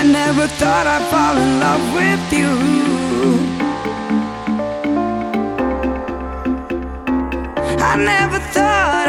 I never thought I'd fall in love with you. I never thought